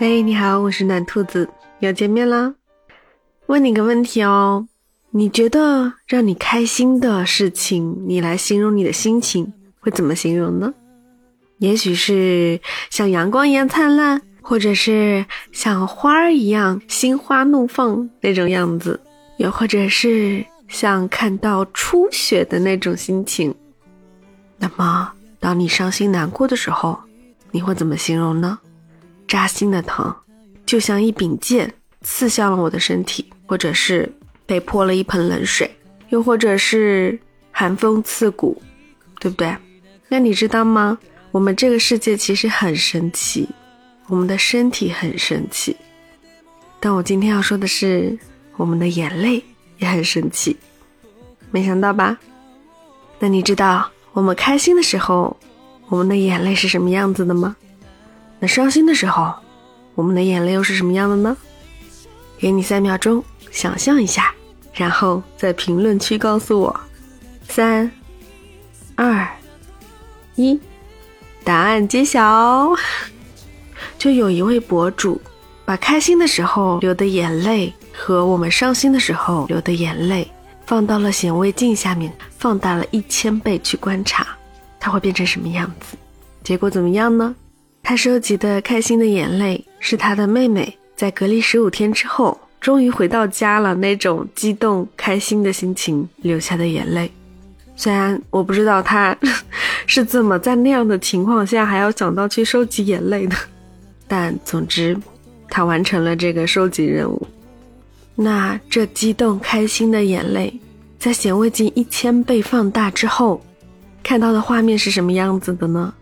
嘿，你好，我是暖兔子，又见面啦。问你个问题哦，你觉得让你开心的事情，你来形容你的心情会怎么形容呢？也许是像阳光一样灿烂，或者是像花儿一样心花怒放那种样子，又或者是像看到初雪的那种心情。那么，当你伤心难过的时候，你会怎么形容呢？扎心的疼，就像一柄剑刺向了我的身体，或者是被泼了一盆冷水，又或者是寒风刺骨，对不对？那你知道吗？我们这个世界其实很神奇，我们的身体很神奇，但我今天要说的是，我们的眼泪也很神奇，没想到吧？那你知道我们开心的时候，我们的眼泪是什么样子的吗？那伤心的时候，我们的眼泪又是什么样的呢？给你三秒钟想象一下，然后在评论区告诉我。三、二、一，答案揭晓。就有一位博主把开心的时候流的眼泪和我们伤心的时候流的眼泪放到了显微镜下面，放大了一千倍去观察，它会变成什么样子？结果怎么样呢？他收集的开心的眼泪，是他的妹妹在隔离十五天之后，终于回到家了那种激动开心的心情流下的眼泪。虽然我不知道他 是怎么在那样的情况下还要想到去收集眼泪的，但总之，他完成了这个收集任务。那这激动开心的眼泪，在显微镜一千倍放大之后，看到的画面是什么样子的呢？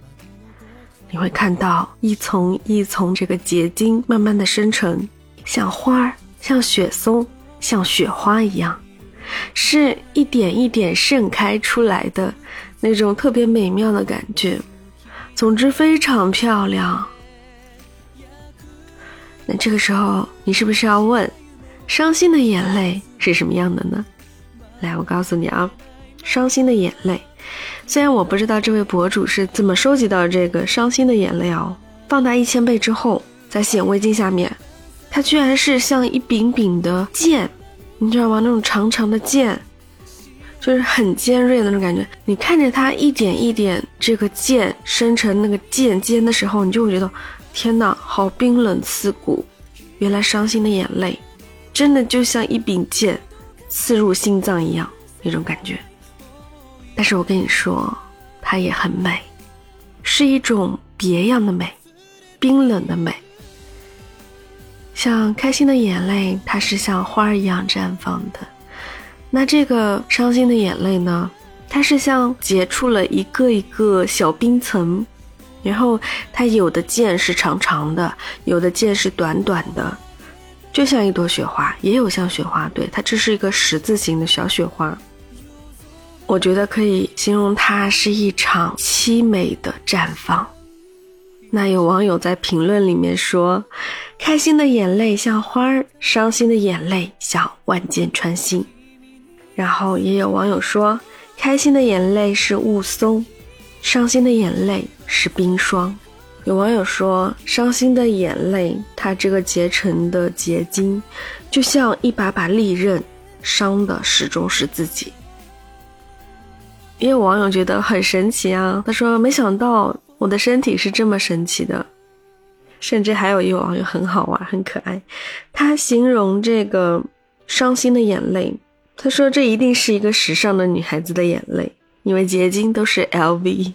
你会看到一丛一丛这个结晶慢慢的生成，像花儿，像雪松，像雪花一样，是一点一点盛开出来的那种特别美妙的感觉。总之非常漂亮。那这个时候你是不是要问，伤心的眼泪是什么样的呢？来，我告诉你啊，伤心的眼泪。虽然我不知道这位博主是怎么收集到这个伤心的眼泪哦，放大一千倍之后，在显微镜下面，它居然是像一柄柄的剑，你知道吗？那种长长的剑，就是很尖锐的那种感觉。你看着它一点一点这个剑生成那个剑尖的时候，你就会觉得，天哪，好冰冷刺骨。原来伤心的眼泪，真的就像一柄剑，刺入心脏一样那种感觉。但是我跟你说，它也很美，是一种别样的美，冰冷的美。像开心的眼泪，它是像花儿一样绽放的；那这个伤心的眼泪呢，它是像结出了一个一个小冰层，然后它有的剑是长长的，有的剑是短短的，就像一朵雪花，也有像雪花，对，它这是一个十字形的小雪花。我觉得可以形容它是一场凄美的绽放。那有网友在评论里面说：“开心的眼泪像花儿，伤心的眼泪像万箭穿心。”然后也有网友说：“开心的眼泪是雾凇，伤心的眼泪是冰霜。”有网友说：“伤心的眼泪，它这个结成的结晶，就像一把把利刃，伤的始终是自己。”也有网友觉得很神奇啊，他说：“没想到我的身体是这么神奇的。”甚至还有一位网友很好玩、很可爱，他形容这个伤心的眼泪，他说：“这一定是一个时尚的女孩子的眼泪，因为结晶都是 LV。”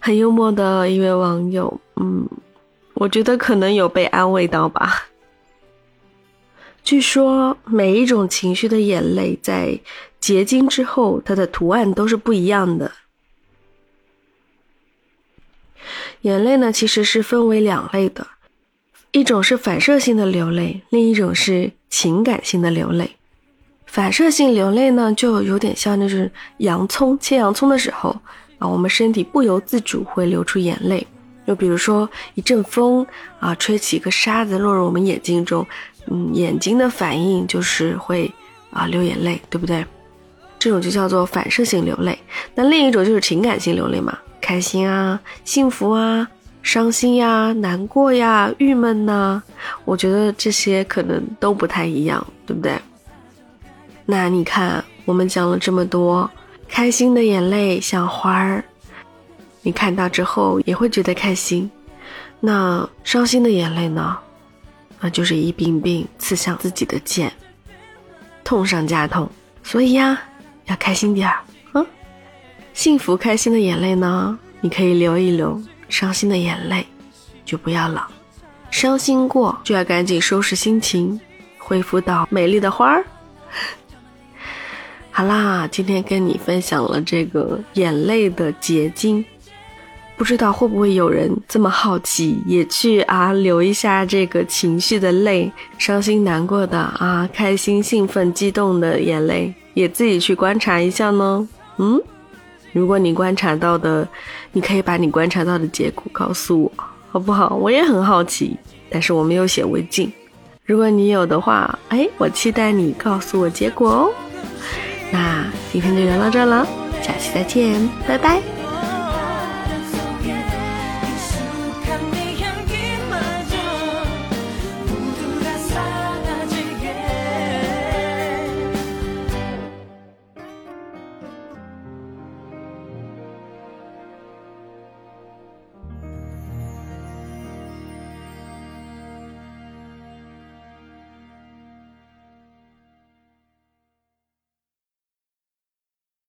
很幽默的一位网友，嗯，我觉得可能有被安慰到吧。据说每一种情绪的眼泪在结晶之后，它的图案都是不一样的。眼泪呢，其实是分为两类的，一种是反射性的流泪，另一种是情感性的流泪。反射性流泪呢，就有点像那种洋葱切洋葱的时候啊，我们身体不由自主会流出眼泪。就比如说一阵风啊，吹起一个沙子落入我们眼睛中。嗯，眼睛的反应就是会啊流眼泪，对不对？这种就叫做反射性流泪。那另一种就是情感性流泪嘛，开心啊、幸福啊伤心呀、难过呀、郁闷呐，我觉得这些可能都不太一样，对不对？那你看，我们讲了这么多，开心的眼泪像花儿，你看到之后也会觉得开心。那伤心的眼泪呢？那就是一柄柄刺向自己的剑，痛上加痛。所以呀，要开心点儿，嗯。幸福开心的眼泪呢，你可以流一流。伤心的眼泪，就不要了。伤心过，就要赶紧收拾心情，恢复到美丽的花儿。好啦，今天跟你分享了这个眼泪的结晶，不知道会不会有人这么好奇，也去啊流一下这个情绪的泪，伤心难过的啊，开心兴奋激动的眼泪，也自己去观察一下呢？嗯。如果你观察到的，你可以把你观察到的结果告诉我，好不好？我也很好奇，但是我没有显微镜。如果你有的话，哎，我期待你告诉我结果哦。那今天就聊到这了，下期再见，拜拜。